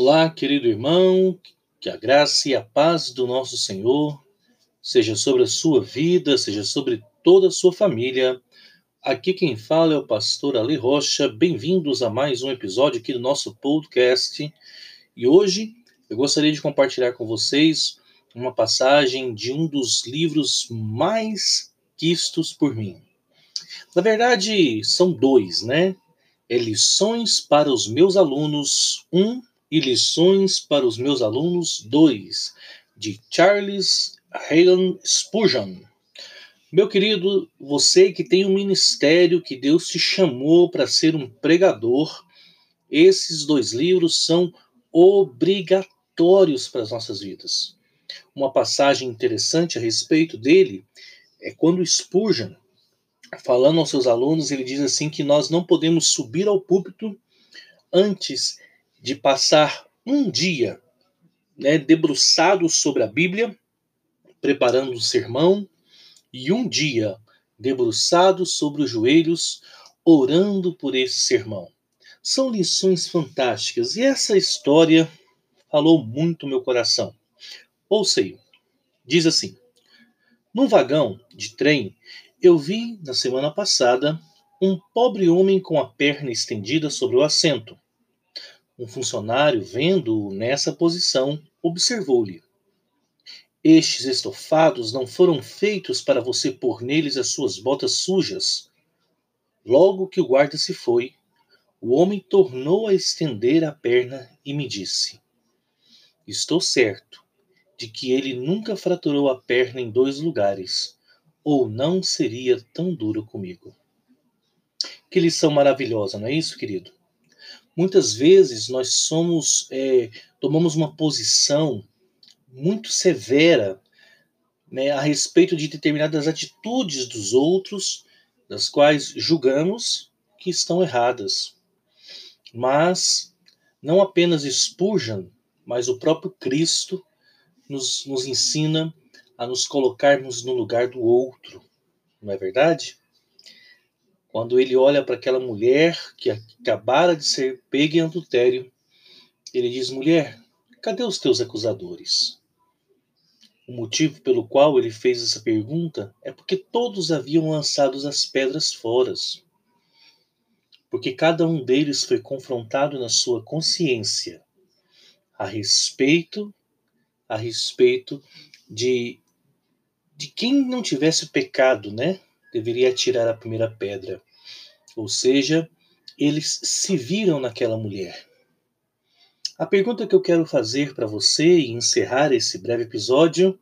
Olá, querido irmão, que a graça e a paz do nosso Senhor seja sobre a sua vida, seja sobre toda a sua família. Aqui quem fala é o pastor Ali Rocha. Bem-vindos a mais um episódio aqui do nosso podcast. E hoje eu gostaria de compartilhar com vocês uma passagem de um dos livros mais quistos por mim. Na verdade, são dois, né? É Lições para os meus alunos, um e Lições para os Meus Alunos 2, de Charles Hagan Spurgeon. Meu querido, você que tem um ministério que Deus te chamou para ser um pregador, esses dois livros são obrigatórios para as nossas vidas. Uma passagem interessante a respeito dele é quando Spurgeon, falando aos seus alunos, ele diz assim que nós não podemos subir ao púlpito antes de passar um dia né, debruçado sobre a Bíblia, preparando um sermão, e um dia debruçado sobre os joelhos, orando por esse sermão. São lições fantásticas e essa história falou muito meu coração. Ouça Diz assim: Num vagão de trem, eu vi na semana passada um pobre homem com a perna estendida sobre o assento. Um funcionário, vendo-o nessa posição, observou-lhe: Estes estofados não foram feitos para você pôr neles as suas botas sujas. Logo que o guarda se foi, o homem tornou a estender a perna e me disse: Estou certo de que ele nunca fraturou a perna em dois lugares, ou não seria tão duro comigo. Que lição maravilhosa, não é isso, querido? Muitas vezes nós somos é, tomamos uma posição muito severa né, a respeito de determinadas atitudes dos outros, das quais julgamos que estão erradas. Mas não apenas Spurgeon, mas o próprio Cristo nos, nos ensina a nos colocarmos no lugar do outro, não é verdade? Quando ele olha para aquela mulher que acabara de ser pega em adultério, ele diz: Mulher, cadê os teus acusadores? O motivo pelo qual ele fez essa pergunta é porque todos haviam lançado as pedras fora. Porque cada um deles foi confrontado na sua consciência a respeito a respeito de de quem não tivesse pecado, né? Deveria tirar a primeira pedra. Ou seja, eles se viram naquela mulher. A pergunta que eu quero fazer para você e encerrar esse breve episódio: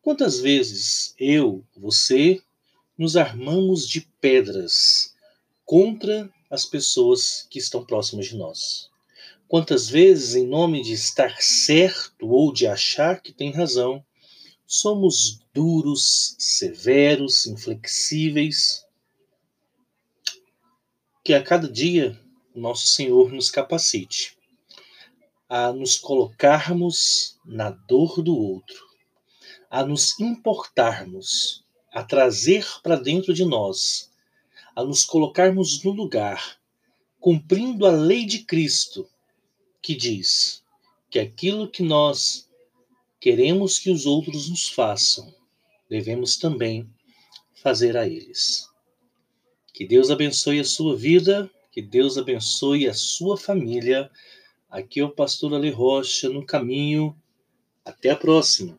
quantas vezes eu, você, nos armamos de pedras contra as pessoas que estão próximas de nós? Quantas vezes, em nome de estar certo ou de achar que tem razão, somos duros, severos, inflexíveis. Que a cada dia nosso Senhor nos capacite a nos colocarmos na dor do outro, a nos importarmos, a trazer para dentro de nós, a nos colocarmos no lugar, cumprindo a lei de Cristo, que diz que aquilo que nós queremos que os outros nos façam, devemos também fazer a eles. Que Deus abençoe a sua vida, que Deus abençoe a sua família. Aqui é o pastor Ale Rocha no caminho. Até a próxima.